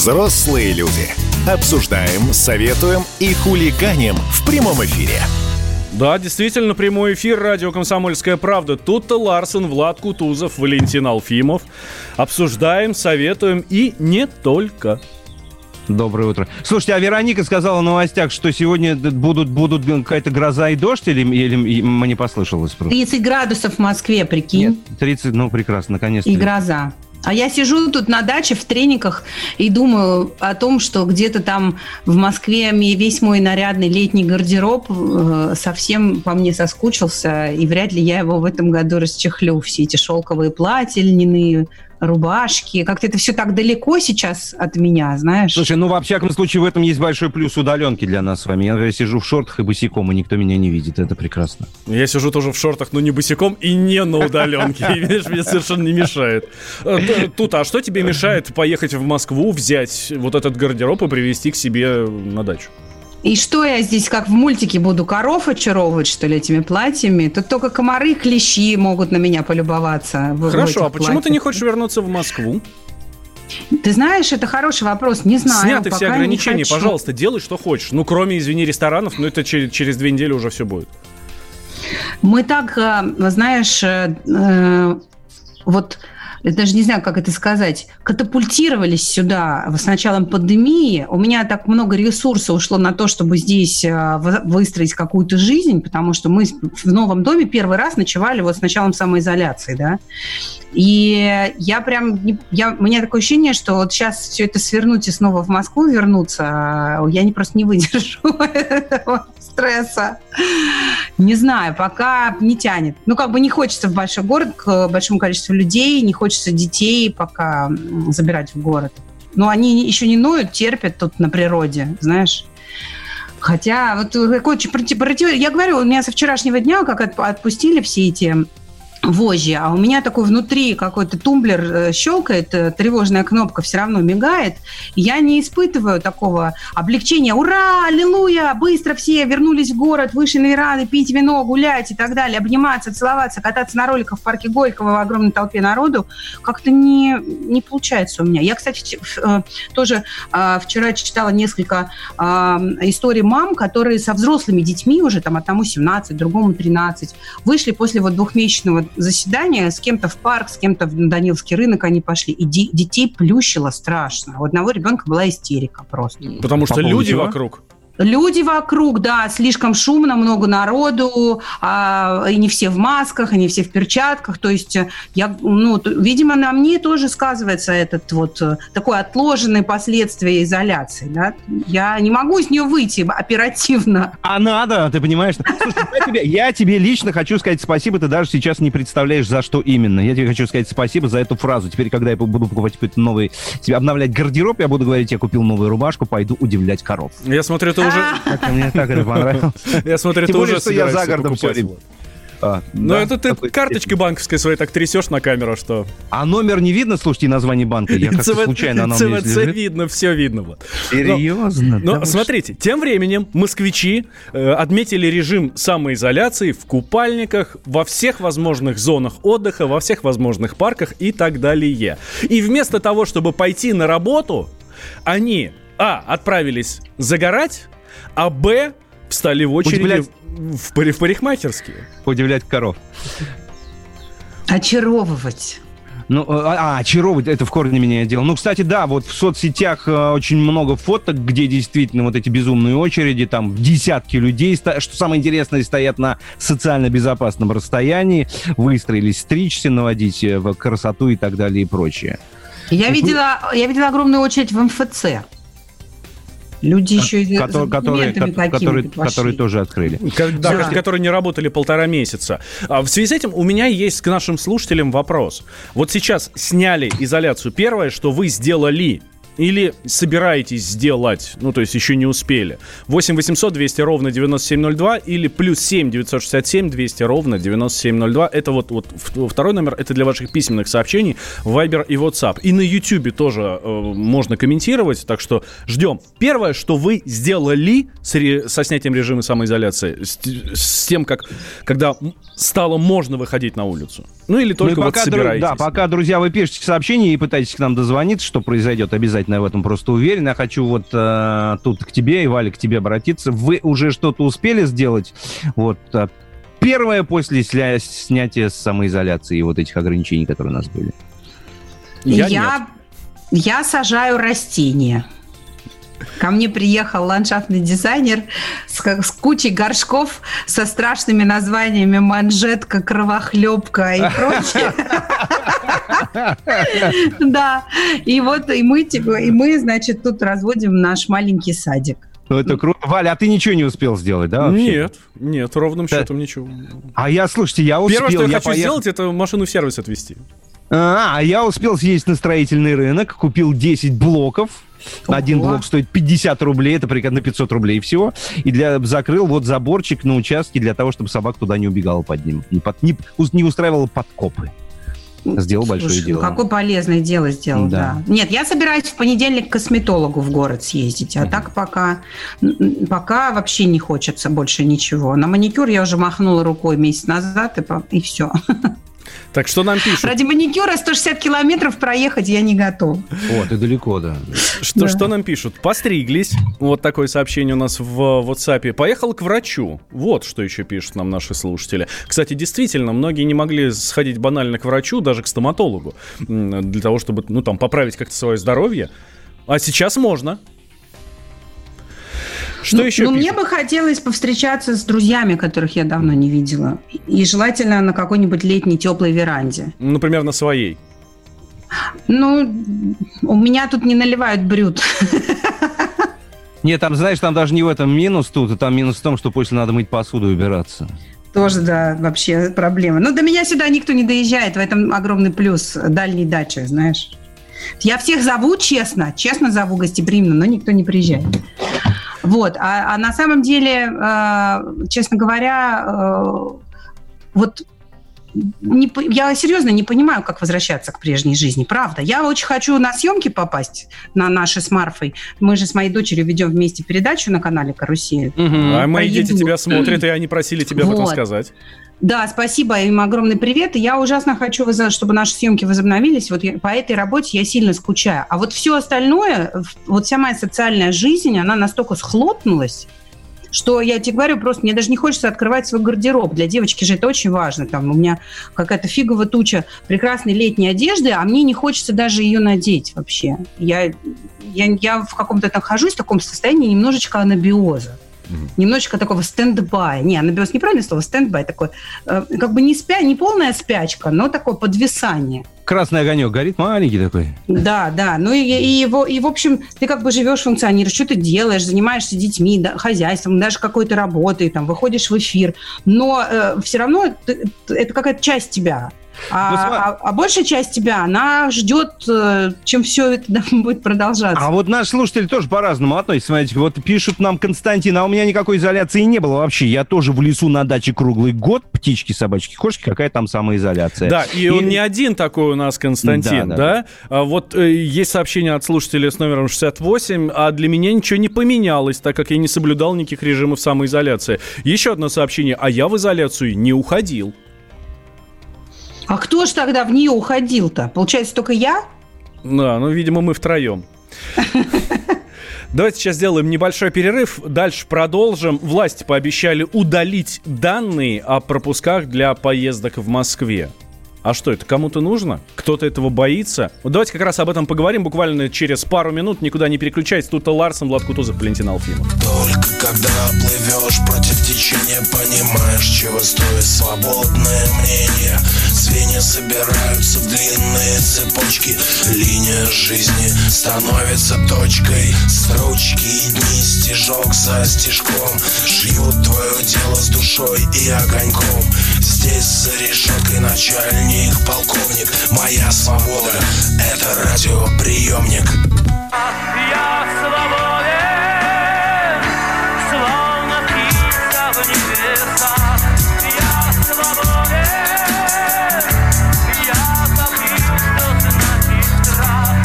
Взрослые люди. Обсуждаем, советуем и хулиганим в прямом эфире. Да, действительно, прямой эфир радио «Комсомольская правда». Тут-то Ларсен, Влад Кутузов, Валентин Алфимов. Обсуждаем, советуем и не только. Доброе утро. Слушайте, а Вероника сказала в новостях, что сегодня будут, будут какая-то гроза и дождь, или, или мне послышалось просто? 30 градусов в Москве, прикинь. Нет, 30, ну прекрасно, наконец-то. И гроза. А я сижу тут на даче в трениках и думаю о том, что где-то там в Москве весь мой нарядный летний гардероб э, совсем по мне соскучился, и вряд ли я его в этом году расчехлю. Все эти шелковые платья льняные, рубашки. Как-то это все так далеко сейчас от меня, знаешь. Слушай, ну, во всяком случае, в этом есть большой плюс удаленки для нас с вами. Я сижу в шортах и босиком, и никто меня не видит. Это прекрасно. Я сижу тоже в шортах, но не босиком и не на удаленке. И, видишь, мне совершенно не мешает. Э, тут, а что тебе мешает поехать в Москву, взять вот этот гардероб и привезти к себе на дачу? И что я здесь, как в мультике, буду коров очаровывать, что ли, этими платьями? Тут только комары, клещи могут на меня полюбоваться. Хорошо, а почему платьях. ты не хочешь вернуться в Москву? Ты знаешь, это хороший вопрос. Не знаю. Сняты все ограничения, пожалуйста, делай, что хочешь. Ну, кроме, извини, ресторанов, но это через, через две недели уже все будет. Мы так, э, знаешь, э, э вот я даже не знаю, как это сказать, катапультировались сюда с началом пандемии. У меня так много ресурсов ушло на то, чтобы здесь э, выстроить какую-то жизнь, потому что мы в новом доме первый раз ночевали вот с началом самоизоляции, да. И я прям, я, у меня такое ощущение, что вот сейчас все это свернуть и снова в Москву вернуться, а я не просто не выдержу этого стресса. Не знаю, пока не тянет. Ну, как бы не хочется в большой город к большому количеству людей, не хочется детей пока забирать в город. Но они еще не ноют, терпят тут на природе, знаешь. Хотя вот какой против... Я говорю, у меня со вчерашнего дня как отпустили все эти вожжи, а у меня такой внутри какой-то тумблер э, щелкает, э, тревожная кнопка все равно мигает, я не испытываю такого облегчения. Ура, аллилуйя, быстро все вернулись в город, вышли на вераны, пить вино, гулять и так далее, обниматься, целоваться, кататься на роликах в парке Горького в огромной толпе народу. Как-то не, не получается у меня. Я, кстати, э, тоже вчера читала несколько историй мам, которые со взрослыми детьми уже, там, одному 17, другому 13, вышли после вот двухмесячного заседание, с кем-то в парк, с кем-то в Даниловский рынок они пошли, и детей плющило страшно. У одного ребенка была истерика просто. Потому что По люди чего? вокруг. Люди вокруг, да, слишком шумно, много народу, а, и не все в масках, и не все в перчатках. То есть, э, я, ну, видимо, на мне тоже сказывается этот вот э, такой отложенный последствия изоляции. Да? Я не могу из нее выйти оперативно. А надо, ты понимаешь? Слушай, я, тебе, я тебе лично хочу сказать спасибо, ты даже сейчас не представляешь, за что именно. Я тебе хочу сказать спасибо за эту фразу. Теперь, когда я буду покупать какой-то новый, себе обновлять гардероб, я буду говорить, я купил новую рубашку, пойду удивлять коров. Я смотрю, ты уже... Мне так это понравилось. Я смотрю, ты уже что я за городом а, ну, да, это ты карточкой банковской своей так трясешь на камеру, что... А номер не видно, слушайте, название банка? Я как случайно на ЦВЦ видно, все видно. Вот. Серьезно? Но, но смотрите, тем временем москвичи э, отметили режим самоизоляции в купальниках во всех возможных зонах отдыха, во всех возможных парках и так далее. И вместо того, чтобы пойти на работу, они, а, отправились загорать, а, б, встали в очередь Удивлять... в, парикмахерские. Удивлять коров. Очаровывать. Ну, а, а, очаровывать, это в корне меня дело. Ну, кстати, да, вот в соцсетях э, очень много фоток, где действительно вот эти безумные очереди, там десятки людей, что самое интересное, стоят на социально безопасном расстоянии, выстроились стричься, наводить э, в красоту и так далее и прочее. Я видела, я видела огромную очередь в МФЦ. Люди еще и которые, которые, которые, которые тоже открыли. Да, да, которые не работали полтора месяца. А в связи с этим у меня есть к нашим слушателям вопрос. Вот сейчас сняли изоляцию. Первое, что вы сделали, или собираетесь сделать, ну, то есть еще не успели. 8 800 200 ровно 9702 или плюс 7 967 200 ровно 9702. Это вот, вот второй номер, это для ваших письменных сообщений Viber и WhatsApp. И на YouTube тоже э, можно комментировать, так что ждем. Первое, что вы сделали с, со снятием режима самоизоляции, с, с тем, как, когда стало можно выходить на улицу. Ну или только ну, вот пока, собираетесь. Да, пока, друзья, вы пишете сообщения и пытаетесь к нам дозвониться, что произойдет, обязательно я в этом просто уверен. Я хочу вот э, тут к тебе, и Валя, к тебе обратиться. Вы уже что-то успели сделать? Вот э, первое после сля- снятия самоизоляции и вот этих ограничений, которые у нас были. Я, я, нет. я сажаю растения. Ко мне приехал ландшафтный дизайнер с, с кучей горшков со страшными названиями манжетка, кровохлебка и прочее. Да, и вот и мы, типа, и мы, значит, тут разводим наш маленький садик. Ну, это круто. Валя, а ты ничего не успел сделать, да? вообще? Нет, нет, ровным Да. счетом ничего. А я, слушайте, я успел. Первое, что я, хочу поехал- сделать, это машину в сервис отвезти. А, а я успел съездить на строительный рынок, купил 10 блоков. Один Ого. блок стоит 50 рублей, это примерно 500 рублей всего. И для, закрыл вот заборчик на участке для того, чтобы собак туда не убегала под ним. Не, под, не, не устраивала подкопы. Сделал большое Слушай, ну дело. какое полезное дело сделал, Да. да. Нет, я собираюсь в понедельник к косметологу в город съездить, а так пока, пока вообще не хочется больше ничего. На маникюр я уже махнула рукой месяц назад, и, и все. Так что нам пишут? Ради маникюра 160 километров проехать я не готов. Вот, и далеко, да. Что, Да. что нам пишут? Постриглись. Вот такое сообщение у нас в WhatsApp. Поехал к врачу. Вот что еще пишут нам наши слушатели. Кстати, действительно, многие не могли сходить банально к врачу, даже к стоматологу, для того, чтобы, ну, там, поправить как-то свое здоровье. А сейчас можно. Что ну, еще Ну, мне бы хотелось повстречаться с друзьями, которых я давно не видела. И желательно на какой-нибудь летней теплой веранде. Например, на своей. Ну, у меня тут не наливают брют. Нет, там, знаешь, там даже не в этом минус тут, а там минус в том, что после надо мыть посуду и убираться. Тоже, да, вообще проблема. Ну, до меня сюда никто не доезжает, в этом огромный плюс дальней дачи, знаешь. Я всех зову честно, честно зову гостеприимно, но никто не приезжает. Вот, а, а на самом деле, э, честно говоря, э, вот не, я серьезно не понимаю, как возвращаться к прежней жизни, правда. Я очень хочу на съемки попасть, на наши с Марфой. Мы же с моей дочерью ведем вместе передачу на канале «Карусель». А мои дети тебя смотрят, и они просили тебя об этом Вот. сказать. Да, спасибо им огромный привет. Я ужасно хочу, чтобы наши съемки возобновились. Вот по этой работе я сильно скучаю. А вот все остальное, вот вся моя социальная жизнь, она настолько схлопнулась, что я тебе говорю, просто мне даже не хочется открывать свой гардероб. Для девочки же это очень важно. Там у меня какая-то фиговая туча прекрасной летней одежды, а мне не хочется даже ее надеть вообще. Я, я, я в каком-то нахожусь в таком состоянии немножечко анабиоза. Немножечко такого стендбая. Не, анабиоз неправильное слово, стендбай такой. э, как бы не спя, не полная спячка, но такое подвисание. Красный огонек горит, маленький такой. Да, да. Ну и, и, его, и, в общем, ты как бы живешь, функционируешь, что ты делаешь, занимаешься детьми, да, хозяйством, даже какой-то работой, там, выходишь в эфир. Но все равно ты- это какая-то часть тебя. А, Ну, а- а большая часть тебя, она ждет, э, чем все это будет продолжаться. А вот наши слушатели тоже по-разному относятся. Смотрите, вот пишут нам Константин, а у меня никакой изоляции не было вообще. Я тоже в лесу на даче круглый год, птички, собачки, кошки, какая там самоизоляция. Да, и, он не один такой у нас, Константин, Да, да? да, А вот э, есть сообщение от слушателя с номером 68, а для меня ничего не поменялось, так как я не соблюдал никаких режимов самоизоляции. Еще одно сообщение, а я в изоляцию не уходил. А кто ж тогда в нее уходил-то? Получается, только я? Да, ну, видимо, мы втроем. Давайте сейчас сделаем небольшой перерыв. Дальше продолжим. Власти пообещали удалить данные о пропусках для поездок в Москве. А что, это кому-то нужно? Кто-то этого боится? Вот давайте как раз об этом поговорим буквально через пару минут. Никуда не переключайтесь. Тут Ларсон, Влад Кутузов, Валентин Алфимов. Только когда плывешь против течения Понимаешь, чего стоит свободное мнение Звенья собираются в длинные цепочки Линия жизни становится точкой Строчки и дни стежок за стежком Шьют твое тело с душой и огоньком Здесь за решеткой начальник, полковник Моя свобода — это радиоприемник Я свободен, словно птица в небесах. Я свободен, я забыл, что значит страх.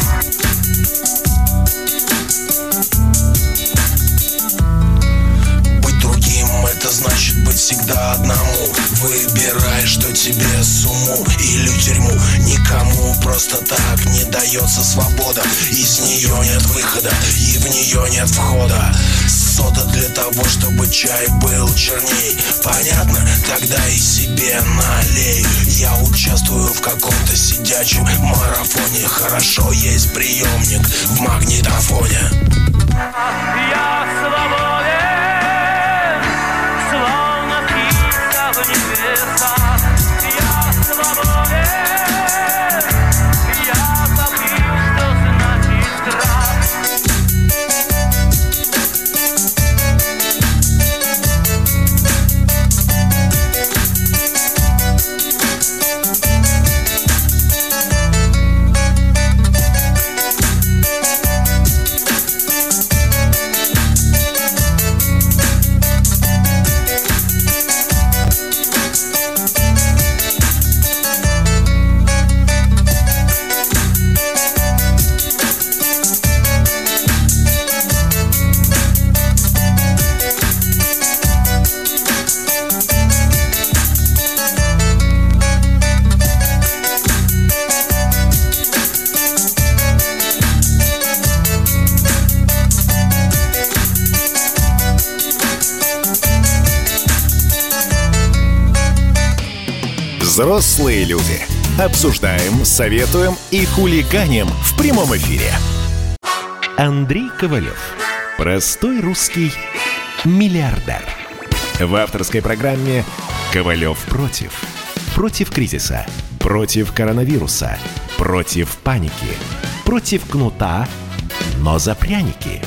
Быть другим это значит быть всегда одному Выбирай, что тебе с уму Или просто так не дается свобода. Из нее нет выхода и в нее нет входа. Сода для того, чтобы чай был черней. Понятно? Тогда и себе налей. Я участвую в каком-то сидячем марафоне. Хорошо есть приемник в магнитофоне. Я свободен, Взрослые люди. Обсуждаем, советуем и хулиганим в прямом эфире. Андрей Ковалев. Простой русский миллиардер. В авторской программе «Ковалев против». Против кризиса. Против коронавируса. Против паники. Против кнута, но за пряники.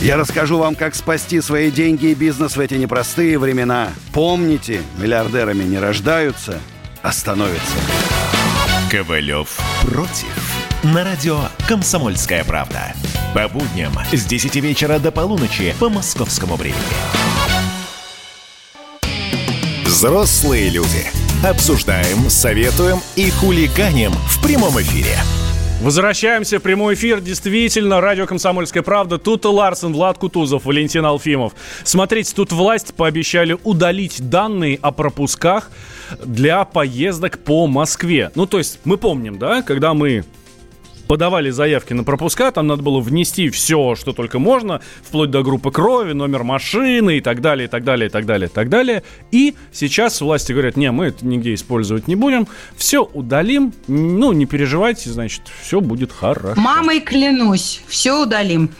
Я расскажу вам, как спасти свои деньги и бизнес в эти непростые времена. Помните, миллиардерами не рождаются, становятся. Ковалев против. На радио «Комсомольская правда». По будням с 10 вечера до полуночи по московскому времени. Взрослые люди. Обсуждаем, советуем и хулиганим в прямом эфире. Возвращаемся в прямой эфир. Действительно, радио «Комсомольская правда». Тут Ларсен, Влад Кутузов, Валентин Алфимов. Смотрите, тут власть пообещали удалить данные о пропусках для поездок по Москве. Ну, то есть, мы помним, да, когда мы подавали заявки на пропуска, там надо было внести все, что только можно, вплоть до группы крови, номер машины и так далее, и так далее, и так далее, и так далее. И сейчас власти говорят, не, мы это нигде использовать не будем, все удалим, ну, не переживайте, значит, все будет хорошо. Мамой клянусь, все удалим.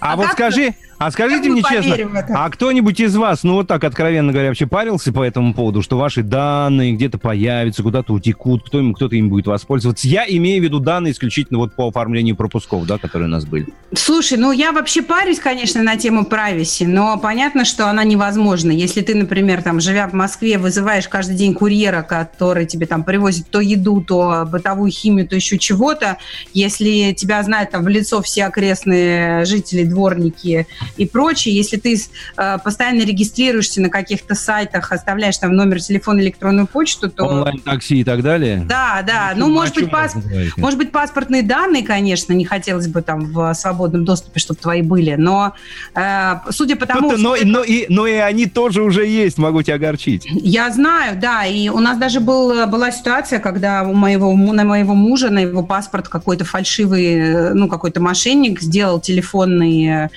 А, А вот скажи, а скажите мне честно, а кто-нибудь из вас, ну вот так откровенно говоря, вообще парился по этому поводу, что ваши данные где-то появятся, куда-то утекут, кто им, кто-то им будет воспользоваться? Я имею в виду данные исключительно вот по оформлению пропусков, да, которые у нас были. Слушай, ну я вообще парюсь, конечно, на тему прависи, но понятно, что она невозможна. Если ты, например, там, живя в Москве, вызываешь каждый день курьера, который тебе там привозит то еду, то бытовую химию, то еще чего-то, если тебя знают там в лицо все окрестные жители, дворники и прочее, если ты э, постоянно регистрируешься на каких-то сайтах, оставляешь там номер телефона, электронную почту, то... Онлайн-такси и так далее. Да, да. Ну, чем- может быть, пас- может быть, паспортные данные, конечно, не хотелось бы там в свободном доступе, чтобы твои были, но э, судя по тому, Ну, но, но, и, но и они тоже уже есть, могу тебя огорчить. я знаю, да, и у нас даже был, была ситуация, когда у моего, на моего мужа, на его паспорт какой-то фальшивый, э, ну, какой-то мошенник сделал телефонный, э,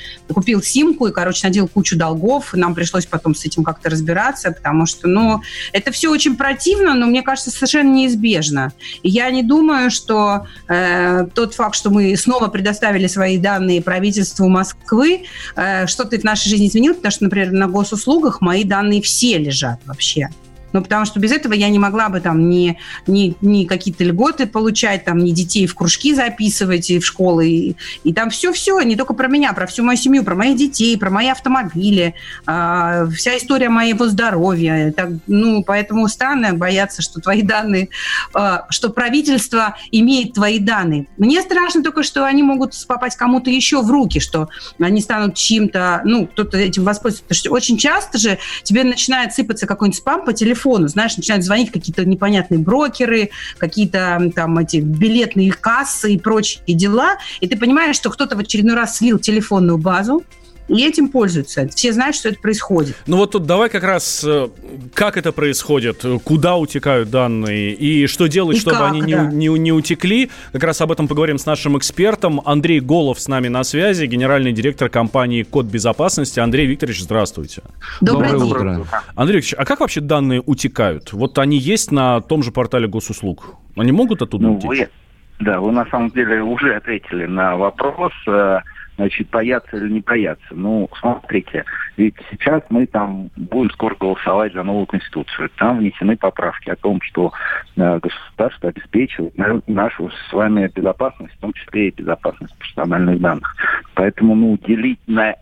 купил симку и, короче, надел кучу долгов, нам пришлось потом с этим как-то разбираться, потому что, ну, это все очень противно, но мне кажется, совершенно неизбежно. И я не думаю, что э, тот факт, что мы снова предоставили свои данные правительству Москвы, э, что-то в нашей жизни изменило, потому что, например, на госуслугах мои данные все лежат вообще. Ну, потому что без этого я не могла бы там ни, ни, ни какие-то льготы получать, там, ни детей в кружки записывать и в школы. И, и там все-все, не только про меня, про всю мою семью, про моих детей, про мои автомобили, а, вся история моего здоровья. Так, ну, поэтому странно бояться, что твои данные, а, что правительство имеет твои данные. Мне страшно только, что они могут попасть кому-то еще в руки, что они станут чьим-то, ну, кто-то этим воспользуется. Потому что очень часто же тебе начинает сыпаться какой-нибудь спам по телефону, знаешь, начинают звонить какие-то непонятные брокеры, какие-то там эти билетные кассы и прочие дела, и ты понимаешь, что кто-то в очередной раз слил телефонную базу, и этим пользуются. Все знают, что это происходит. Ну вот тут давай как раз, э, как это происходит, куда утекают данные и что делать, И чтобы как, они не, да. не, не утекли. Как раз об этом поговорим с нашим экспертом. Андрей Голов с нами на связи, генеральный директор компании Код безопасности. Андрей Викторович, здравствуйте. Доброе, Доброе утро. утро. Андрей Викторович, а как вообще данные утекают? Вот они есть на том же портале госуслуг. Они могут оттуда Ну, утечь? вы, да, вы на самом деле уже ответили на вопрос, э, значит, бояться или не бояться. Ну, смотрите, ведь сейчас мы там будем скоро голосовать за новую конституцию. Там внесены поправки о том, что э, государство обеспечивает на- нашу с вами безопасность, в том числе и безопасность персональных данных. Поэтому, ну, делить на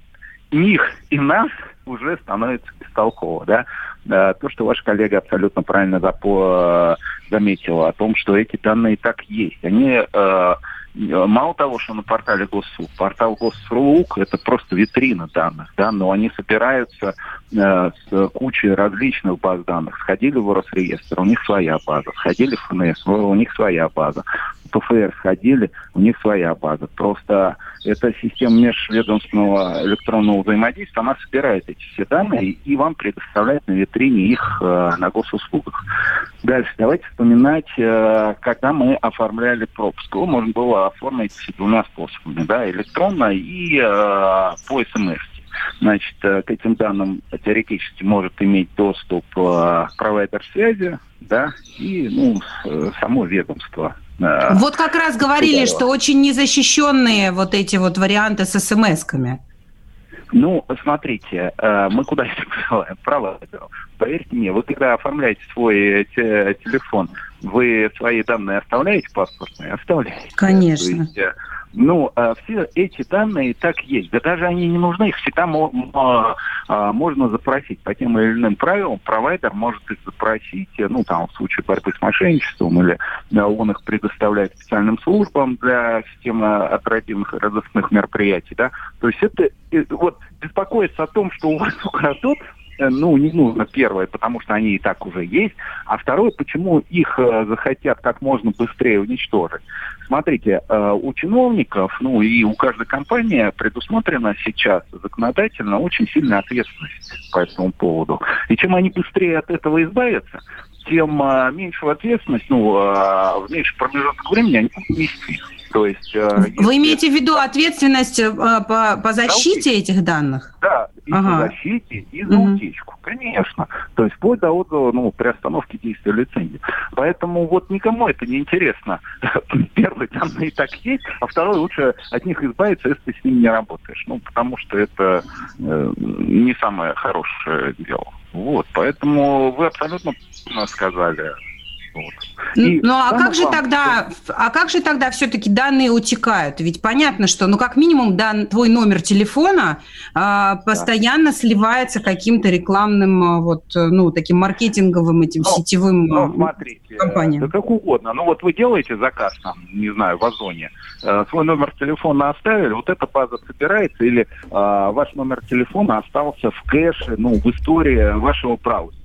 них и нас уже становится бестолково, да. То, что ваш коллега абсолютно правильно запо- заметила о том, что эти данные так есть. Они э, мало того, что на портале Госуслуг, портал Госуслуг это просто витрина данных, да, но они собираются э, с кучей различных баз данных. Сходили в Росреестр, у них своя база. Сходили в ФНС, у них своя база. В ПФР сходили, у них своя база. Просто эта система межведомственного электронного взаимодействия, она собирает эти все данные и вам предоставляет на витрине их э, на госуслугах. Дальше давайте вспоминать, э, когда мы оформляли пропуск. Его можно было оформить двумя способами, да, электронно и э, по СМС. Значит, э, к этим данным теоретически может иметь доступ э, провайдер связи, да, и, ну, э, само ведомство. Э, Вот как раз говорили, что очень незащищенные вот эти вот варианты с смс-ками. Ну, смотрите, э, мы куда это посылаем? Провайдеру. Поверьте мне, вы когда оформляете свой э, те- телефон, вы свои данные оставляете паспортные? Оставляете. Конечно. То есть, э, ну, э, все эти данные так есть. Да даже они не нужны, их всегда а, можно запросить. По тем или иным правилам провайдер может их запросить, э, ну, там, в случае борьбы с мошенничеством, или э, он их предоставляет специальным службам для системы оперативных и разыскных мероприятий, да. То есть это, э, вот, беспокоиться о том, что у вас украдут, э, ну, не нужно первое, потому что они и так уже есть, а второе, почему их э, захотят как можно быстрее уничтожить. Смотрите, э, у чиновников, ну и у каждой компании предусмотрена сейчас законодательно очень сильная ответственность по этому поводу. И чем они быстрее от этого избавятся, тем меньшую ответственность, ну, э, в меньший промежуток времени они нести. То есть, э, Вы если- имеете в виду ответственность э, по, по защите этих данных? Да, и Ага. по защите, и за Мгм. утечку. Конечно. То есть вплоть до отзыва, ну, при остановке действия лицензии. Поэтому вот никому это не интересно. Первый данные и так есть, а второй лучше от них избавиться, если ты с ними не работаешь. Ну, потому что это э, не самое хорошее дело. Вот, поэтому вы абсолютно сказали. Вот. И Ну а самое как же тогда, а как же тогда все-таки данные утекают? Ведь понятно, что, ну как минимум, дан, твой номер телефона а, постоянно сливается каким-то рекламным, а, вот, э, ну таким маркетинговым этим Ну, сетевым. Ну, а, смотрите, компаниям. да как угодно. Ну, вот вы делаете заказ, там, не знаю, в Озоне, э, свой номер телефона оставили, вот эта база собирается, или э, ваш номер телефона остался в кэше, ну, в истории вашего браузера.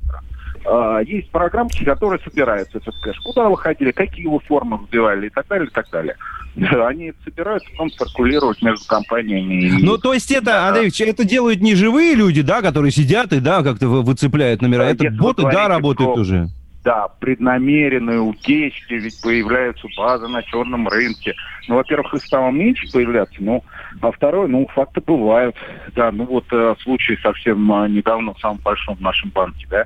Э, есть программки, которые собираются этот кэш. Куда вы ходили, какие вы формы вбивали и так далее, и так далее. Они собираются, потом циркулировать между компаниями. Ну, то есть это, Андрей Ильич, это делают не живые люди, да, которые сидят и, да, как-то вы- выцепляют номера. Да, это боты, да, работают про- уже. Да, преднамеренные утечки, ведь появляются базы на черном рынке. Ну, во-первых, их стало меньше появляться, ну, а второе, ну, факты бывают. Да, ну вот э, случай совсем э, недавно в самом большом нашем банке, да,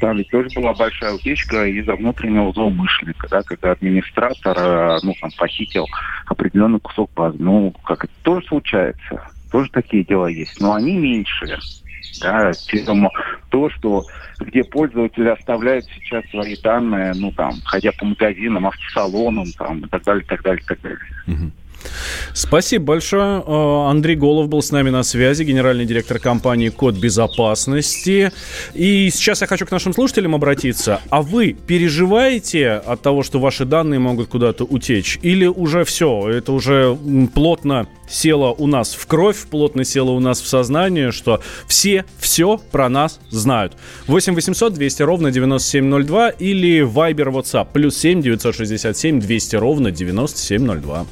там ведь тоже была большая утечка из-за внутреннего злоумышленника, да, когда администратор, э, ну, там, похитил определенный кусок базы. Ну, как это тоже случается, тоже такие дела есть, но они меньшие. Да, чем то, что где пользователи оставляют сейчас свои данные, ну там, ходя по магазинам, автосалонам, там, и так далее, так далее, так далее. Спасибо большое. Э, Андрей Голов был с нами на связи, генеральный директор компании Код безопасности. И сейчас я хочу к нашим слушателям обратиться. А вы переживаете от того, что ваши данные могут куда-то утечь? Или уже все, это уже плотно село у нас в кровь, плотно село у нас в сознание, что все все про нас знают. 8 800 200 ровно 9702 или Viber WhatsApp плюс 7 967 200 ровно 9702.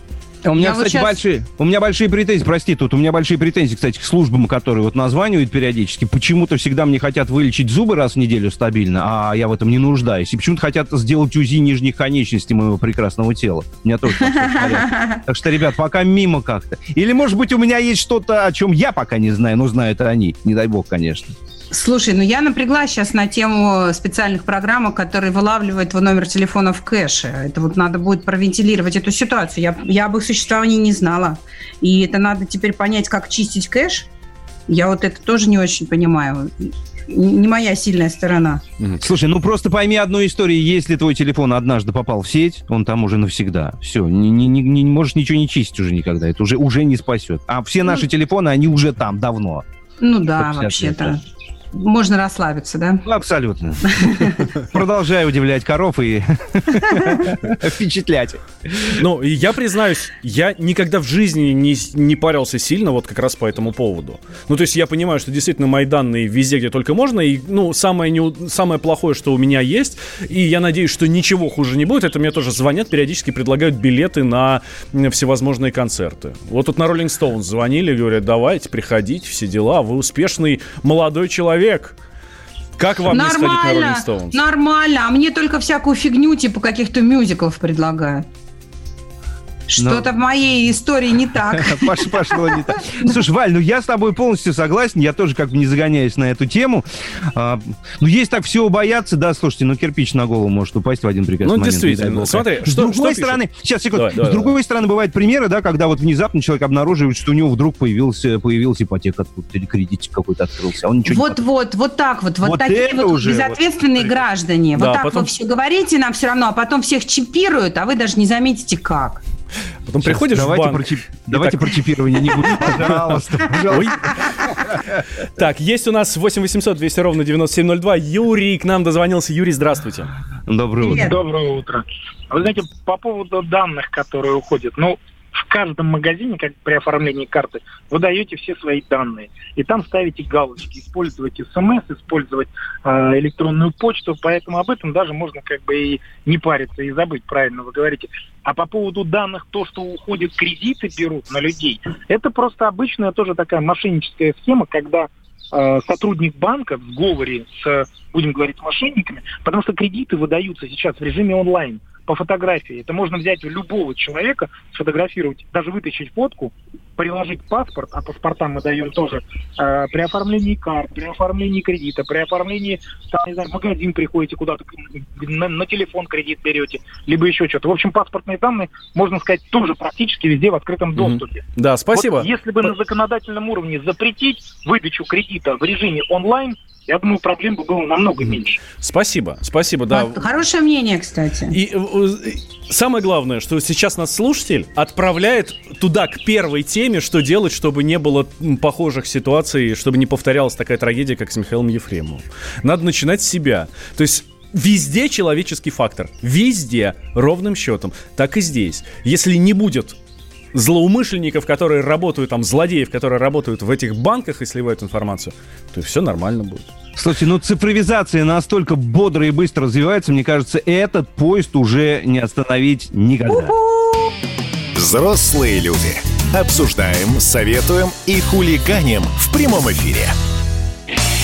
А У меня, Я вот кстати, щас- большие, у меня большие претензии, прости, тут у меня большие претензии, кстати, к службам, которые вот названивают периодически. Почему-то всегда мне хотят вылечить зубы раз в неделю стабильно, а я в этом не нуждаюсь. И почему-то хотят сделать УЗИ нижних конечностей моего прекрасного тела. У меня тоже. Так что, ребят, пока мимо как-то. Или, может быть, у меня есть что-то, о чем я пока не знаю, но знают они. Не дай бог, конечно. Слушай, ну я напряглась сейчас на тему специальных программ, которые вылавливают твой номер телефона в кэше. Это вот надо будет провентилировать эту ситуацию. Я, я об их существовании не знала. И это надо теперь понять, как чистить кэш. Я вот это тоже не очень понимаю. Не моя сильная сторона. Слушай, ну просто пойми одну историю. Если твой телефон однажды попал в сеть, он там уже навсегда. Все, не, не, не, не можешь ничего не чистить уже никогда. Это уже, уже не спасет. А все наши телефоны, они уже там давно. Ну да, 150 вообще-то. Можно расслабиться, да? Ну, абсолютно. Продолжаю удивлять коров и впечатлять. Ну, и я признаюсь, я никогда в жизни не, не парился сильно вот как раз по этому поводу. Ну, то есть я понимаю, что действительно мои данные везде, где только можно, и, ну, самое, не, самое плохое, что у меня есть, и я надеюсь, что ничего хуже не будет, это мне тоже звонят, периодически предлагают билеты на всевозможные концерты. Вот тут на Rolling Stones звонили, говорят, давайте, приходите, все дела, вы успешный молодой человек. Как вам не сходить на Rolling Нормально, Stones? нормально. А мне только всякую фигню типа каких-то мюзиклов предлагают. Что-то в моей истории не так. Пош- Пошло не так. Слушай, Валь, ну я с тобой полностью согласен. Я тоже как бы не загоняюсь на эту тему. А, ну, есть так всего бояться, да, слушайте, ну кирпич на голову может упасть в один прекрасный Ну, момент. действительно. не дай бог. Смотри, с что- другой что пишут? стороны, сейчас, секунду. Давай, давай, с другой стороны, бывают примеры, да, когда вот внезапно человек обнаруживает, что у него вдруг появился, появилась ипотека откуда-то или кредитик какой-то открылся, а он ничего не Вот, вот, вот так вот, вот, Вот такие вот уже безответственные вот- граждане. Да, вот так потом- вы все говорите нам все равно, а потом всех чипируют, а вы даже не заметите как. Потом Сейчас, приходишь давайте в банк. про чип- Давайте про чипирование не будем, пожалуйста, пожалуйста. Так, есть у нас 8 800 200 ровно 9702. Юрий к нам дозвонился. Юрий, здравствуйте. Доброе утро. Доброе утро. Вы знаете, по поводу данных, которые уходят, ну, в каждом магазине, как при оформлении карты, вы даете все свои данные. И там ставите галочки, использовать смс, использовать э, электронную почту, поэтому об этом даже можно как бы и не париться, и забыть, правильно вы говорите. А по поводу данных, то, что уходят кредиты, берут на людей, это просто обычная тоже такая мошенническая схема, когда э, сотрудник банка в сговоре с, будем говорить, мошенниками, потому что кредиты выдаются сейчас в режиме онлайн по фотографии. Это можно взять у любого человека, сфотографировать, даже вытащить фотку, приложить паспорт, а паспорта мы даем тоже э, при оформлении карт, при оформлении кредита, при оформлении, там, не знаю, в магазин приходите куда-то, на, на телефон кредит берете, либо еще что-то. В общем, паспортные данные, можно сказать, тоже практически везде в открытом доступе. Да, спасибо. Вот если бы на законодательном уровне запретить выдачу кредита в режиме онлайн, я думаю, проблем бы было намного меньше. Спасибо, спасибо, да. Хорошее мнение, кстати. И э, э, самое главное, что сейчас нас слушатель отправляет туда к первой теме, что делать, чтобы не было похожих ситуаций, чтобы не повторялась такая трагедия, как с Михаилом Ефремовым. Надо начинать с себя. То есть везде человеческий фактор. Везде, ровным счетом. Так и здесь. Если не будет злоумышленников, которые работают, там, злодеев, которые работают в этих банках и сливают информацию, то все нормально будет. Слушайте, ну цифровизация настолько бодро и быстро развивается, мне кажется, этот поезд уже не остановить никогда. Взрослые люди. Обсуждаем, советуем и хулиганим в прямом эфире.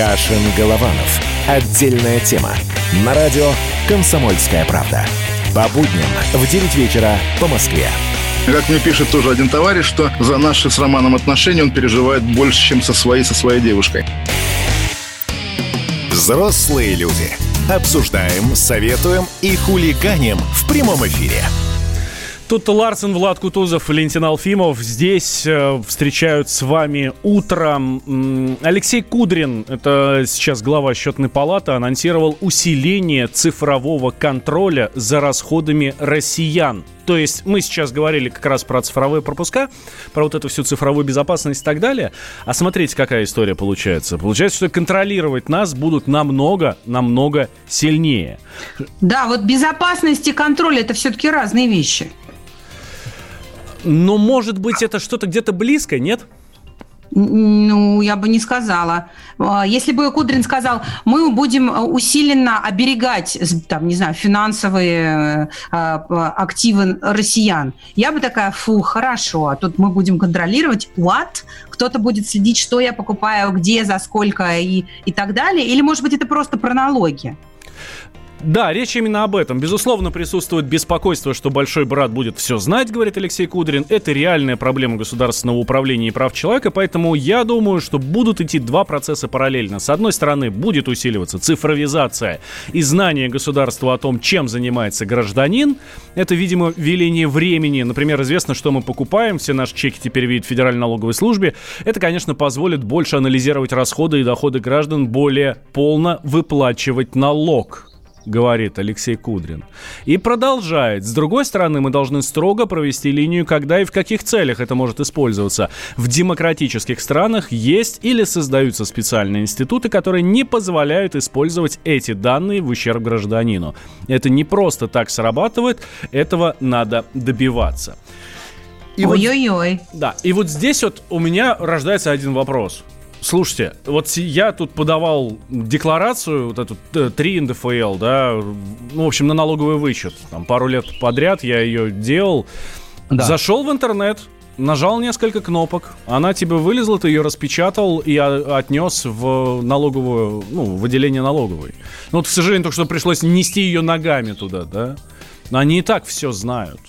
Кашин Голованов. Отдельная тема. На радио «Комсомольская правда». По будням в 9 вечера по Москве. Как мне пишет тоже один товарищ, что за наши с Романом отношения он переживает больше, чем со своей, со своей девушкой. Взрослые люди. Обсуждаем, советуем и хулиганим в прямом эфире. Тут Ларсен, Влад Кутузов, Валентин Алфимов. Здесь э, встречают с вами утром. М, Алексей Кудрин, это сейчас глава счетной палаты, анонсировал усиление цифрового контроля за расходами россиян. То есть мы сейчас говорили как раз про цифровые пропуска, про вот эту всю цифровую безопасность и так далее. А смотрите, какая история получается. Получается, что контролировать нас будут намного, намного сильнее. Да, вот безопасность и контроль это все-таки разные вещи. Но, может быть, это что-то где-то близко, нет? Ну, я бы не сказала. А, Если бы Кудрин сказал, мы будем э, усиленно оберегать, там, не знаю, финансовые э, а, активы россиян, я бы такая, фу, хорошо, а тут мы будем контролировать, what? Кто-то будет следить, что я покупаю, где, за сколько и, и так далее? Или, может быть, это просто про налоги? Да, речь именно об этом. Безусловно, присутствует беспокойство, что большой брат будет все знать, говорит Алексей Кудрин. Это реальная проблема государственного управления и прав человека, поэтому я думаю, что будут идти два процесса параллельно. С одной стороны, будет усиливаться цифровизация и знание государства о том, чем занимается гражданин. Это, видимо, веление времени. Например, известно, что мы покупаем, все наши чеки теперь видят в Федеральной налоговой службе. Это, конечно, позволит больше анализировать расходы и доходы граждан, более полно выплачивать налог говорит Алексей Кудрин. И продолжает. С другой стороны, мы должны строго провести линию, когда и в каких целях это может использоваться. В демократических странах есть или создаются специальные институты, которые не позволяют использовать эти данные в ущерб гражданину. Это не просто так срабатывает, этого надо добиваться. И вот- Ой-ой-ой. да, и вот здесь вот у меня рождается один вопрос. Слушайте, вот я тут подавал декларацию, вот эту э, 3 НДФЛ, да, ну, в общем, на налоговый вычет. Там пару лет подряд я ее делал. Да. Зашел в интернет, нажал несколько кнопок, она тебе вылезла, ты ее распечатал и отнес в налоговую, ну, в отделение налоговой. Ну, вот, к сожалению, только что пришлось нести ее ногами туда, да. Но они и так все знают.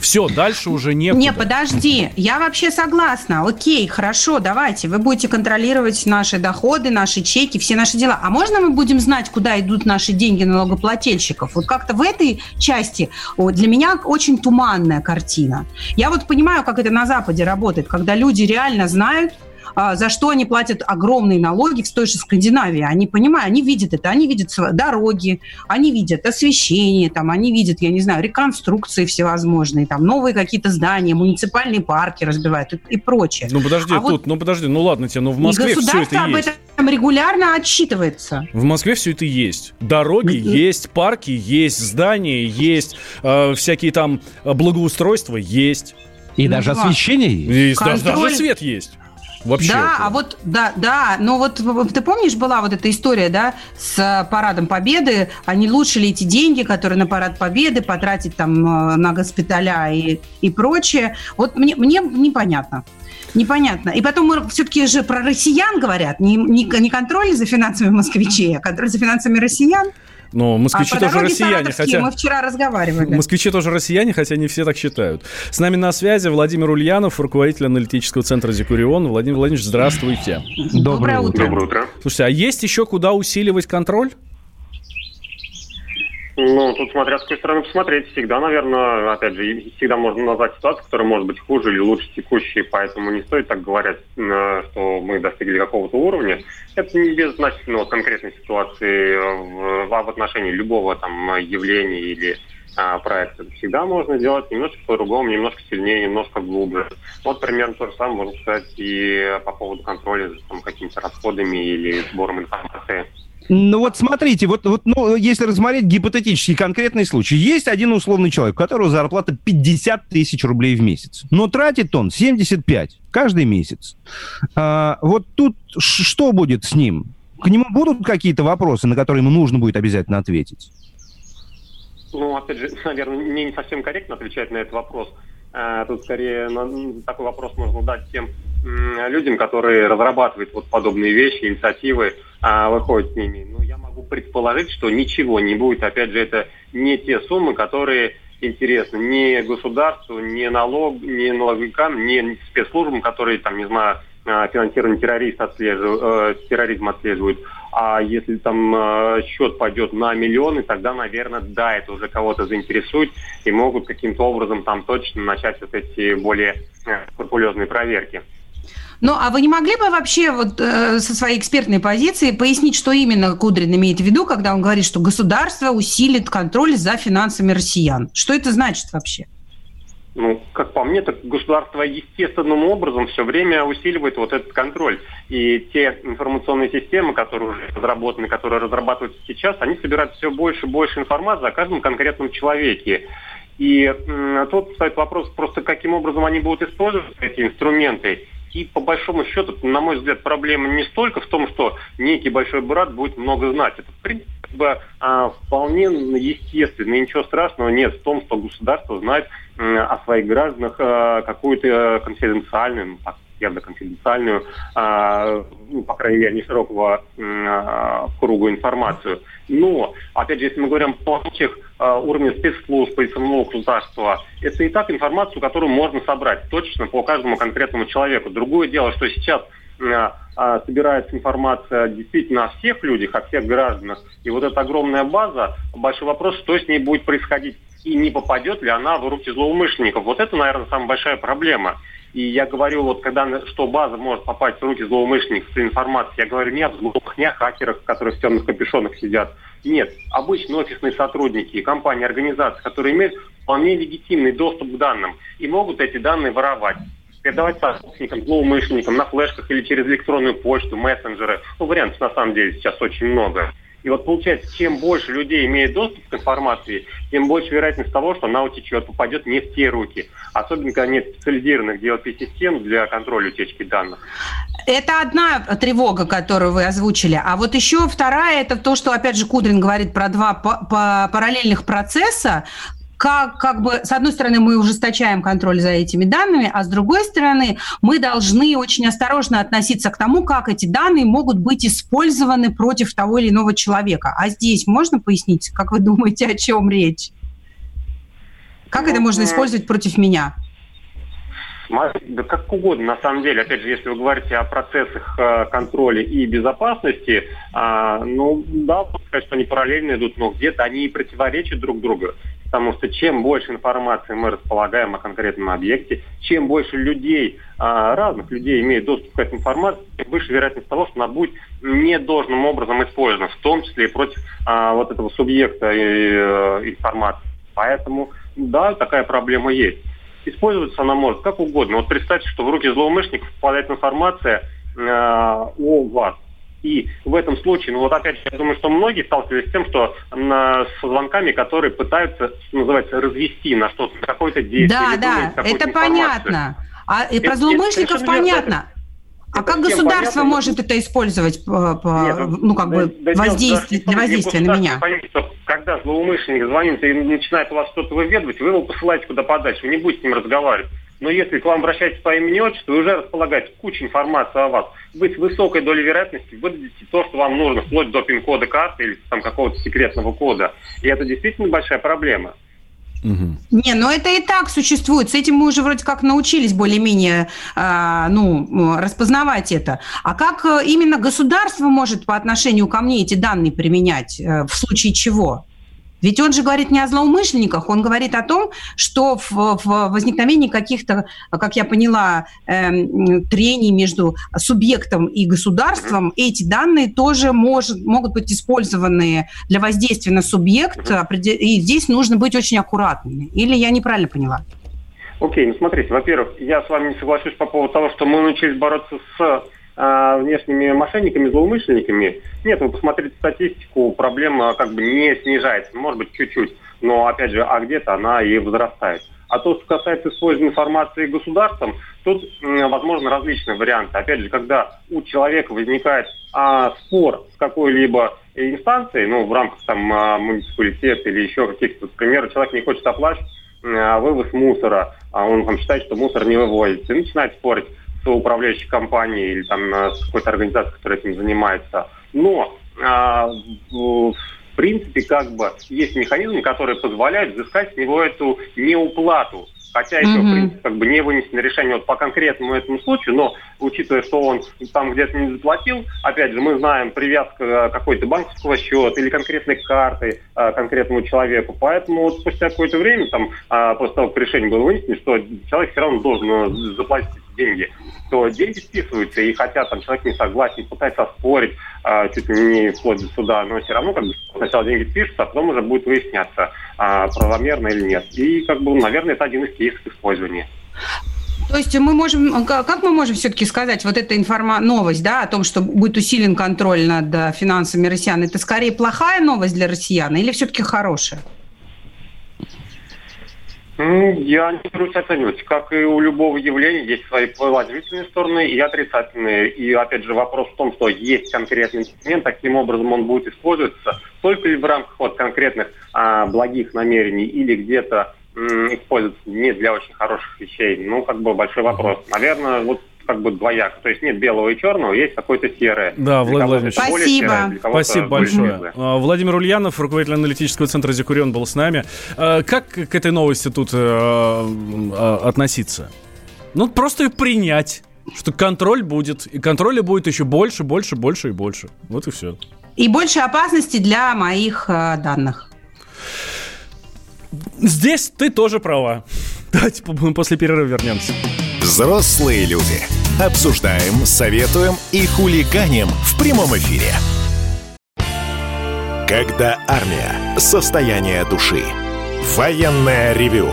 Все, дальше уже некуда. Не, подожди, я вообще согласна. Окей, хорошо, давайте. Вы будете контролировать наши доходы, наши чеки, все наши дела. А можно мы будем знать, куда идут наши деньги налогоплательщиков? Вот как-то в этой части о, для меня очень туманная картина. Я вот понимаю, как это на Западе работает, когда люди реально знают, за что они платят огромные налоги в той же Скандинавии. Они понимают, они видят это, они видят дороги, они видят освещение, там, они видят, я не знаю, реконструкции всевозможные, там, новые какие-то здания, муниципальные парки разбивают и, и прочее. Ну подожди, А вот- тут, ну подожди, ну ладно тебе, ну в И Москве все государство это об есть. этом регулярно отчитывается. В Москве все это есть. Дороги Мгм. есть, парки есть, здания есть, э, всякие там э, благоустройства есть. И Ну, даже да. освещение есть. Контроль. даже свет есть. Вообще. Да, а вот, да, да, но вот ты помнишь, была вот эта история, да, с э, парадом Победы, а не лучше ли эти деньги, которые на парад Победы потратить там э, на госпиталя и, и прочее? Вот мне, мне непонятно. Непонятно. И потом мы все-таки же про россиян говорят, не, не, не контроль за финансами москвичей, а контроль за финансами россиян. Но москвичи а тоже россияне, хотя... мы вчера разговаривали. Москвичи тоже россияне, хотя не все так считают. С нами на связи Владимир Ульянов, руководитель аналитического центра Зикурион. Владимир Владимирович, здравствуйте. Доброе утро. Доброе утро. Слушайте, а есть еще куда усиливать контроль? Ну, тут смотря с какой стороны посмотреть, всегда, наверное, опять же, всегда можно назвать ситуацию, которая может быть хуже или лучше текущей, поэтому не стоит так говорить, э, что мы достигли какого-то уровня. Это не беззначительно вот конкретной ситуации в, в отношении любого там явления или а. Всегда можно делать немножко по-другому, немножко сильнее, немножко глубже. Вот примерно то же самое можно сказать и по поводу контроля за там, какими-то расходами или сбором информации. Ну вот смотрите, вот, вот ну, если рассмотреть гипотетический конкретный случай, есть один условный человек, у которого зарплата 50 тысяч рублей в месяц, но тратит он 75 каждый месяц. А, вот тут что будет с ним? К нему будут какие-то вопросы, на которые ему нужно будет обязательно ответить? Ну, опять же, наверное, мне не совсем корректно отвечать на этот вопрос. Э, Тут скорее такой вопрос можно дать тем людям, которые разрабатывают вот подобные вещи, инициативы, а, выходят с ними. Ну, я могу предположить, что ничего не будет. Опять же, это не те суммы, которые интересно ни государству, ни налог, ни налоговикам, ни спецслужбам, которые там, не знаю, э, финансирование террориста отслеживают, э, терроризм отслеживают. А если там э, счет пойдет на миллионы, тогда, наверное, да, это уже кого-то заинтересует и могут каким-то образом там точно начать вот эти более э, скрупулезные проверки. Ну, а вы не могли бы вообще вот э, со своей экспертной позиции пояснить, что именно Кудрин имеет в виду, когда он говорит, что государство усилит контроль за финансами россиян? Что это значит вообще? Ну, как по мне, так государство естественным образом все время усиливает вот этот контроль. И те информационные системы, которые уже разработаны, которые разрабатываются сейчас, они собирают все больше и больше информации о каждом конкретном человеке. И м, тут стоит вопрос просто, каким образом они будут использовать эти инструменты. И по большому счету, на мой взгляд, проблема не столько в том, что некий большой брат будет много знать. Это, в принципе, как бы, а, вполне естественно. И ничего страшного нет в том, что государство знает м, о своих гражданах а, какую-то конфиденциальную, ну, так, явно конфиденциальную, а, ну, по крайней мере, не широкого а, круга информацию. Но, опять же, если мы говорим о случаях а, уровня спецслужб и самого государства, это и так информацию, которую можно собрать точно по каждому конкретному человеку. Другое дело, что сейчас а, а, собирается информация действительно о всех людях, о всех гражданах. И вот эта огромная база, большой вопрос, что с ней будет происходить и не попадет ли она в руки злоумышленников. Вот это, наверное, самая большая проблема. И я говорю, вот когда что база может попасть в руки злоумышленников с информацией, я говорю не о взломах, не о хакерах, которые в темных капюшонах сидят. Нет, обычные офисные сотрудники, компании, организации, которые имеют вполне легитимный доступ к данным и могут эти данные воровать передавать собственникам, злоумышленникам на флешках или через электронную почту, мессенджеры. Ну, вариантов на самом деле сейчас очень много. И вот получается, чем больше людей имеет доступ к информации, тем больше вероятность того, что она утечет, попадет не в те руки. Особенно, когда нет специализированных DLP-систем для контроля утечки данных. Это одна тревога, которую вы озвучили. А вот еще вторая, это то, что, опять же, Кудрин говорит про два па- па- параллельных процесса, как, как бы, с одной стороны, мы ужесточаем контроль за этими данными, а с другой стороны, мы должны очень осторожно относиться к тому, как эти данные могут быть использованы против того или иного человека. А здесь можно пояснить, как вы думаете, о чем речь? Как это можно использовать против меня? Да как угодно, на самом деле. Опять же, если вы говорите о процессах э, контроля и безопасности, а, ну да, сказать, что они параллельно идут, но где-то они и противоречат друг другу. Потому что чем больше информации мы располагаем о конкретном объекте, чем больше людей, а, разных людей имеет доступ к этой информации, тем выше вероятность того, что она будет недолжным образом использована, в том числе и против а, вот этого субъекта э, информации. Поэтому, да, такая проблема есть. Использоваться она может как угодно. Вот представьте, что в руки злоумышленников попадает информация э, о вас. И в этом случае, ну вот опять же, я думаю, что многие сталкивались с тем, что на, со звонками, которые пытаются, что называется, развести на что-то, какое-то действие. Да, да, это информацию. понятно. А и Это- про это злоумышленников верно. понятно. А как государство понятно. может это использовать, по- по- Нет, ну, как бы, да- да воздействие, для воздействия на меня? что когда злоумышленник звонит и начинает у вас что-то выведывать, вы его посылаете куда подальше, вы не будете с ним разговаривать. Но если к вам обращается по имени отчеству, вы уже располагаете кучей информации о вас. Вы с высокой долей вероятности выдадите то, что вам нужно, вплоть до пин-кода карты или там какого-то секретного кода. И это действительно большая проблема. Не, ну это и так существует. С этим мы уже вроде как научились более-менее а, ну, распознавать это. А как э, именно государство может по отношению ко мне эти данные применять? э, В случае чего? Ведь он же говорит не о злоумышленниках, он говорит о том, что в, в возникновении каких-то, как я поняла, эм, трений между субъектом и государством эти данные тоже может, могут быть использованы для воздействия на субъект, и здесь нужно быть очень аккуратными. Или я неправильно поняла? Окей, ну смотрите, во-первых, я с вами не соглашусь по поводу того, что мы научились бороться с внешними мошенниками, злоумышленниками. Нет, вы посмотрите статистику, проблема как бы не снижается, может быть чуть-чуть, но опять же, а где-то она и возрастает. А то, что касается использования информации государством, тут м, возможны различные варианты. Опять же, когда у человека возникает а, спор с какой-либо инстанцией, ну, в рамках там а, муниципалитета или еще каких-то, к примеру, человек не хочет оплачивать а, вывоз мусора, а он там считает, что мусор не вывозится, и начинает спорить с управляющей компанией или там а, с какой-то организацией, которая этим занимается. Но а, в- принципе, как бы есть механизмы, которые позволяют взыскать с него эту неуплату. Хотя еще, в принципе, как бы не вынесено решение вот по конкретному этому случаю, но учитывая, что он там где-то не заплатил, опять же, мы знаем привязка э, какой-то банковского счета или конкретной карты э, конкретному человеку. Поэтому вот спустя какое-то время, там, э, после того, как решение было вынесено, что человек все равно должен э, заплатить деньги, то деньги списываются, и хотя там человек не согласен, пытается оспорить, а, чуть ли не вплоть до суда, но все равно как бы сначала деньги спишутся, а потом уже будет выясняться, а, правомерно или нет. И как бы, наверное, это один из кейсов использования. То есть мы можем, как как мы можем все-таки сказать, вот эта информа новость, да, о том, что будет усилен контроль над э, финансами россиян, это скорее плохая новость для россиян или все-таки хорошая? Я не берусь оценивать. Как и у любого явления, есть свои положительные стороны и отрицательные. И, опять же, вопрос в том, что есть конкретный инструмент, таким образом он будет использоваться только ли в рамках вот, конкретных а, благих намерений или где-то м, использоваться не для очень хороших вещей. Ну, как бы большой вопрос. Наверное, вот как бы двояко. То есть нет белого и черного, есть какое-то серое. Да, Владимир Владимирович. более серое, Спасибо большое. светлое. А, Владимир Ульянов, руководитель аналитического центра Зикурион, был с нами. А, Как к этой новости тут э, а, относиться? Ну, просто ее принять. Что контроль будет, и контроля будет еще больше, больше, больше и больше. Вот и все. И больше опасности для моих э, данных. Здесь ты тоже права. Давайте по- после перерыва вернемся. Взрослые люди. Обсуждаем, советуем и хулиганим в прямом эфире. Когда армия. Состояние души. Военное ревю.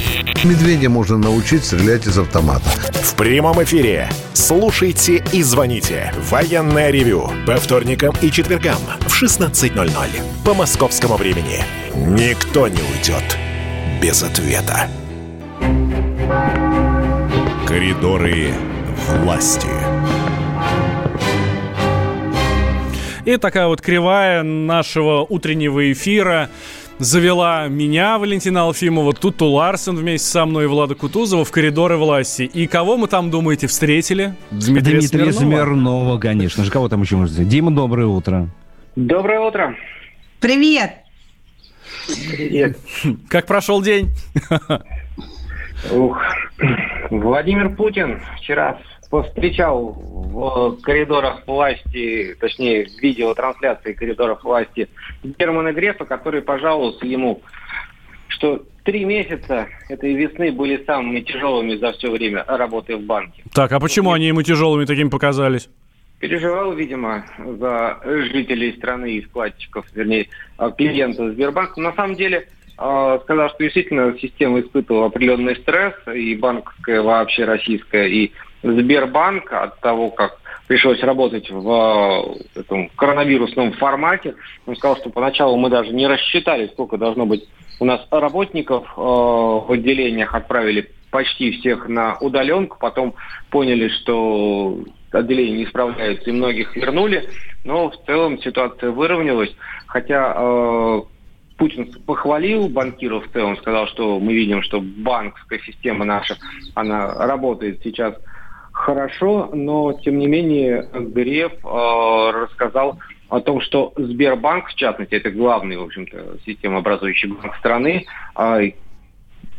Медведя можно научить стрелять из автомата. В прямом эфире. Слушайте и звоните. Военное ревю. По вторникам и четвергам в 16.00. По московскому времени. Никто не уйдет без ответа. Коридоры власти. И такая вот кривая нашего утреннего эфира завела меня, Валентина Алфимова, Туту Ларсен вместе со мной и Влада Кутузова в коридоры власти. И кого мы там, думаете, встретили? Дмитрия, Дмитрия Смирнова. Смирнова, конечно же. Кого там еще можно? Дима, доброе утро. Доброе утро. Привет! Привет. Как прошел день? Ух. Владимир Путин вчера повстречал в коридорах власти, точнее, в видеотрансляции коридоров власти Германа Грефа, который пожаловался ему, что три месяца этой весны были самыми тяжелыми за все время работы в банке. Так, а почему они ему тяжелыми такими показались? Переживал, видимо, за жителей страны и вкладчиков, вернее, э, клиентов Сбербанка. На самом деле, э, сказал, что действительно система испытывала определенный стресс, и банковская вообще российская, и Сбербанк от того, как пришлось работать в э, этом коронавирусном формате. Он сказал, что поначалу мы даже не рассчитали, сколько должно быть у нас работников э, в отделениях, отправили почти всех на удаленку, потом поняли, что отделения не справляются и многих вернули, но в целом ситуация выровнялась, хотя э, Путин похвалил банкиров в целом, сказал, что мы видим, что банковская система наша, она работает сейчас хорошо, но тем не менее Греф э, рассказал о том, что Сбербанк, в частности, это главный, в общем-то, системообразующий банк страны, э,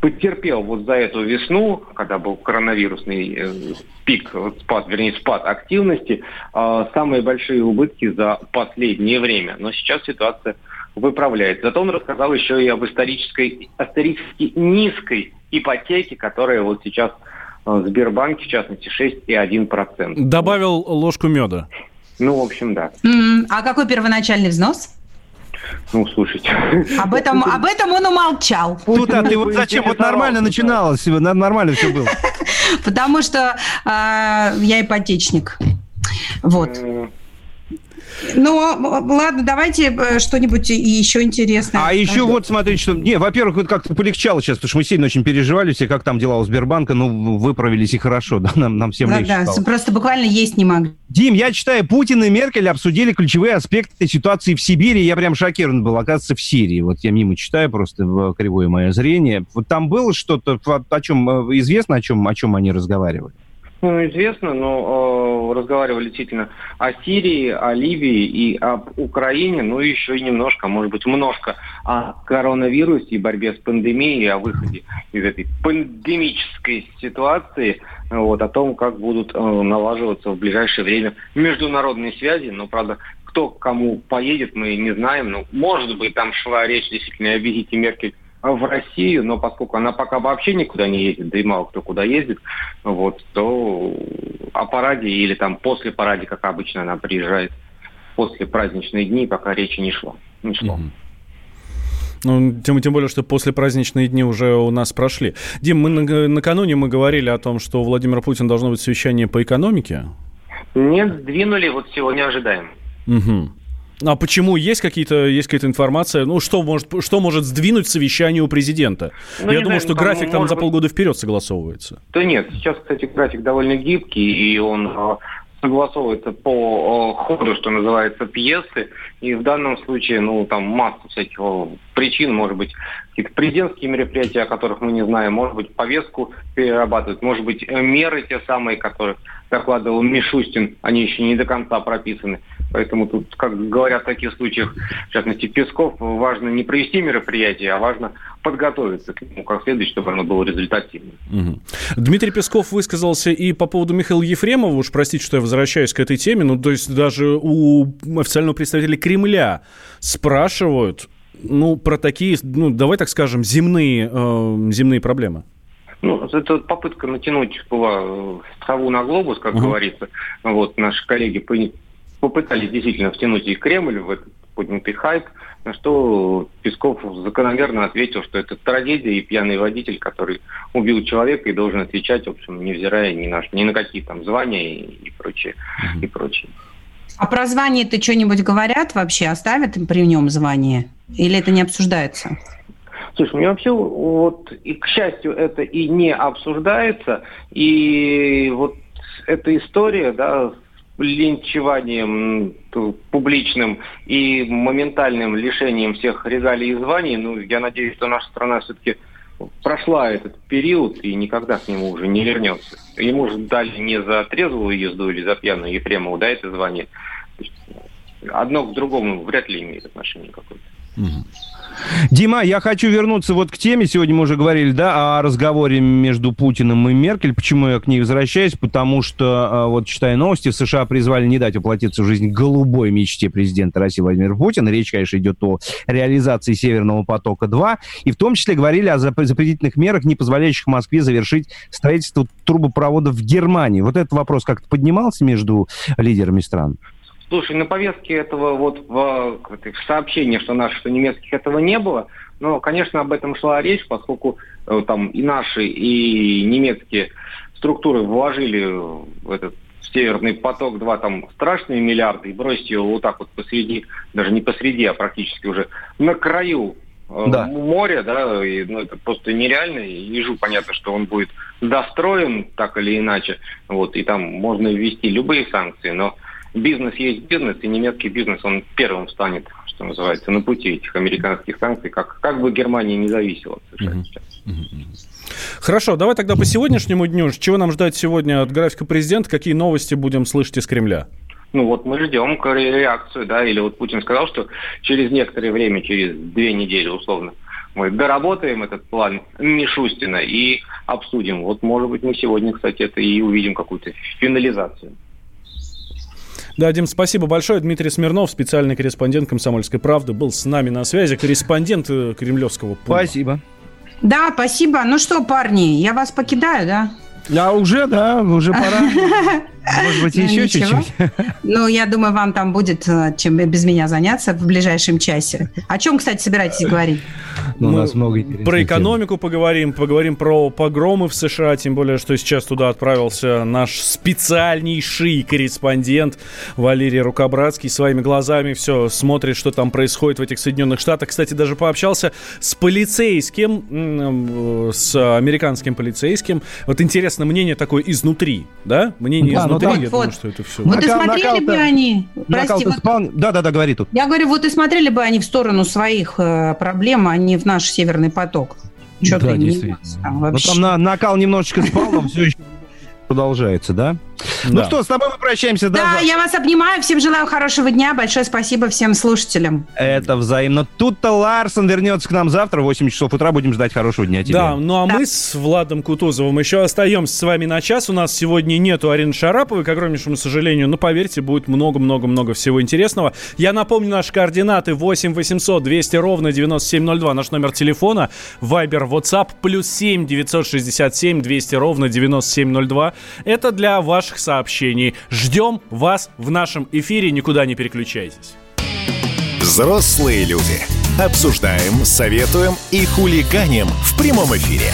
потерпел вот за эту весну, когда был коронавирусный э, пик, вот спад, вернее, спад активности, э, самые большие убытки за последнее время. Но сейчас ситуация выправляется. Зато он рассказал еще и об исторической, исторически низкой ипотеке, которая вот сейчас Сбербанке, в частности, 6,1%. Добавил ложку меда. Ну, в общем, да. А какой первоначальный взнос? Ну, слушайте. Об этом, об этом он умолчал. Тут, а ты вот зачем? Вот нормально начиналось, на- нормально все было. Потому что а, я ипотечник. Вот. Ну, ладно, давайте э, что-нибудь еще интересное. А еще вот смотрите, что... Не, во-первых, вот как-то полегчало сейчас, потому что мы сильно очень переживали все, как там дела у Сбербанка. Ну, выправились и хорошо, да, нам, нам всем Да, легче да, стало. просто буквально есть не могли. Дим, я читаю, Путин и Меркель обсудили ключевые аспекты ситуации в Сибири. Я прям шокирован был, оказывается, в Сирии. Вот я мимо читаю просто кривое мое зрение. Вот там было что-то, о- о чем э, известно, о чем, о чем они разговаривали? Ну, известно, но э, разговаривали действительно о Сирии, о Ливии и об Украине, ну и еще и немножко, может быть, немножко о коронавирусе и борьбе с пандемией, о выходе из этой пандемической ситуации, вот, о том, как будут э, налаживаться в ближайшее время международные связи, но, правда, кто к кому поедет, мы не знаем. Ну, может быть, там шла речь действительно о визите Меркель в Россию, но поскольку она пока вообще никуда не ездит, да и мало кто куда ездит, вот, то о параде или там после параде, как обычно она приезжает после праздничные дни, пока речи не шло. Не шло. Ну, тем, тем более, что после праздничные дни уже у нас прошли. Дим, мы на- накануне мы говорили о том, что у Владимира Путина должно быть совещание по экономике. Нет, сдвинули, вот сегодня ожидаем. Мгм. А почему есть какие-то есть какая-то информация? Ну что может что может сдвинуть совещание у президента? Ну, Я думаю, знаю, что там, график там за быть- полгода вперед согласовывается. Да нет, сейчас, кстати, график довольно гибкий, и он э, согласовывается по э, ходу, что называется, пьесы. И в данном случае, ну, там масса всяких э, причин, может быть, какие-то президентские мероприятия, о которых мы не знаем, может быть, повестку перерабатывают, может быть, меры те самые, которых докладывал Мишустин, они еще не до конца прописаны. Поэтому тут, как говорят в таких случаях, в частности, Песков, важно не провести мероприятие, а важно подготовиться к нему как следует, чтобы оно было результативным. Мгм. Дмитрий Песков высказался и по поводу Михаила Ефремова. Уж простите, что я возвращаюсь к этой теме. Ну, то есть даже у официального представителя Кремля спрашивают, ну, про такие, ну, давай так скажем, земные, э, земные проблемы. Ну, это попытка натянуть была траву на глобус, как Мгм. говорится. Вот наши коллеги попытались действительно втянуть и Кремль в этот поднятый хайп, на что Песков закономерно ответил, что это трагедия и пьяный водитель, который убил человека и должен отвечать, в общем, невзирая ни на, ни на какие там звания и, и прочее, и прочее. А про звание-то что-нибудь говорят вообще? Оставят им при нем звание? Или это не обсуждается? Слушай, мне вообще вот, и к счастью, это и не обсуждается, и вот эта история, да, с линчеванием публичным и моментальным лишением всех регалий и званий, ну, я надеюсь, что наша страна все-таки прошла этот период и никогда к нему уже не вернется. Ему же дали не за трезвую езду или за пьяную Ефремову, да, это звание. Одно к другому вряд ли имеет отношение какое-то. Дима, я хочу вернуться вот к теме. Сегодня мы уже говорили, да, о разговоре между Путиным и Меркель. Почему я к ней возвращаюсь? Потому что, а, вот читая новости, в США призвали не дать воплотиться в жизнь голубой мечте президента России Владимира Путина. Речь, конечно, идет о реализации Северного потока-2. И в том числе говорили о зап- запретительных мерах, не позволяющих Москве завершить строительство трубопроводов в Германии. Вот этот вопрос как-то поднимался между лидерами стран? Слушай, на повестке этого вот в, в сообщении, что наших, что немецких этого не было, но, конечно, об этом шла речь, поскольку э, там и наши, и немецкие структуры вложили в этот Северный поток-2 там страшные миллиарды и бросить его вот так вот посреди, даже не посреди, а практически уже на краю э, Да. моря, да, и, ну, это просто нереально. И ежу понятно, что он будет достроен так или иначе, вот, и там можно ввести любые санкции, но бизнес есть бизнес, и немецкий бизнес, он первым станет, что называется, на пути этих американских санкций, как, как бы Германия не зависела сейчас. Хорошо, давай тогда по сегодняшнему дню. Чего нам ждать сегодня от графика президента? Какие новости будем слышать из Кремля? Ну вот мы ждем реакцию, да, или вот Путин сказал, что через некоторое время, через две недели условно, мы доработаем этот план Мишустина и обсудим. Вот, может быть, мы сегодня, кстати, это и увидим какую-то финализацию. Да, Дим, спасибо большое. Дмитрий Смирнов, специальный корреспондент «Комсомольской правды», был с нами на связи, корреспондент э, кремлевского пула. Спасибо. Да, спасибо. Ну что, парни, я вас покидаю, да? А уже, да, уже пора. Может быть, Ну, еще ничего. чуть-чуть? Ну, я думаю, вам там будет э, чем без меня заняться в ближайшем часе. О чем, кстати, собираетесь говорить? Ну, у нас много Про тем. экономику поговорим, поговорим про погромы в США, тем более, что сейчас туда отправился наш специальнейший корреспондент Валерий Рукобратский. Своими глазами все смотрит, что там происходит в этих Соединенных Штатах. Кстати, даже пообщался с полицейским, э, с американским полицейским. Вот интересно, мнение такое изнутри, да? Мнение Да, ну изнутри, да. я Вот, думаю, вот. что это все. Вот и смотрели бы они... Прости, вот спал- Да-да-да, говори тут. Я говорю, вот и смотрели бы они в сторону своих э, проблем, а не в наш северный поток. Что Да, не действительно. там Ну, вообще. там на- накал немножечко спал, но все еще продолжается, да? Ну Да. что, с тобой мы прощаемся Да, завтра. я вас обнимаю, всем желаю хорошего дня, большое спасибо всем слушателям. Это взаимно. Тут-то Ларсон вернется к нам завтра в 8 часов утра. Будем ждать хорошего дня тебе. Да, ну а мы с Владом Кутузовым еще остаемся с вами на час. У нас сегодня нету Арины Шараповой, к огромнейшему сожалению, но поверьте, будет много-много-много всего интересного. Я напомню наши координаты 8 800 200 ровно 9702, наш номер телефона, Вайбер, WhatsApp, плюс 7 967 200 ровно 9702. Это для ваших сообщений. Ждем вас в нашем эфире, никуда не переключайтесь. Взрослые люди. Обсуждаем, советуем и хулиганим в прямом эфире.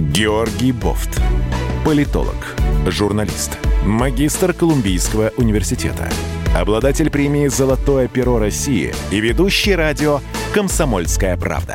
Георгий Бофт. Политолог, журналист, магистр Колумбийского университета, обладатель премии «Золотое перо России» и ведущий радио «Комсомольская правда».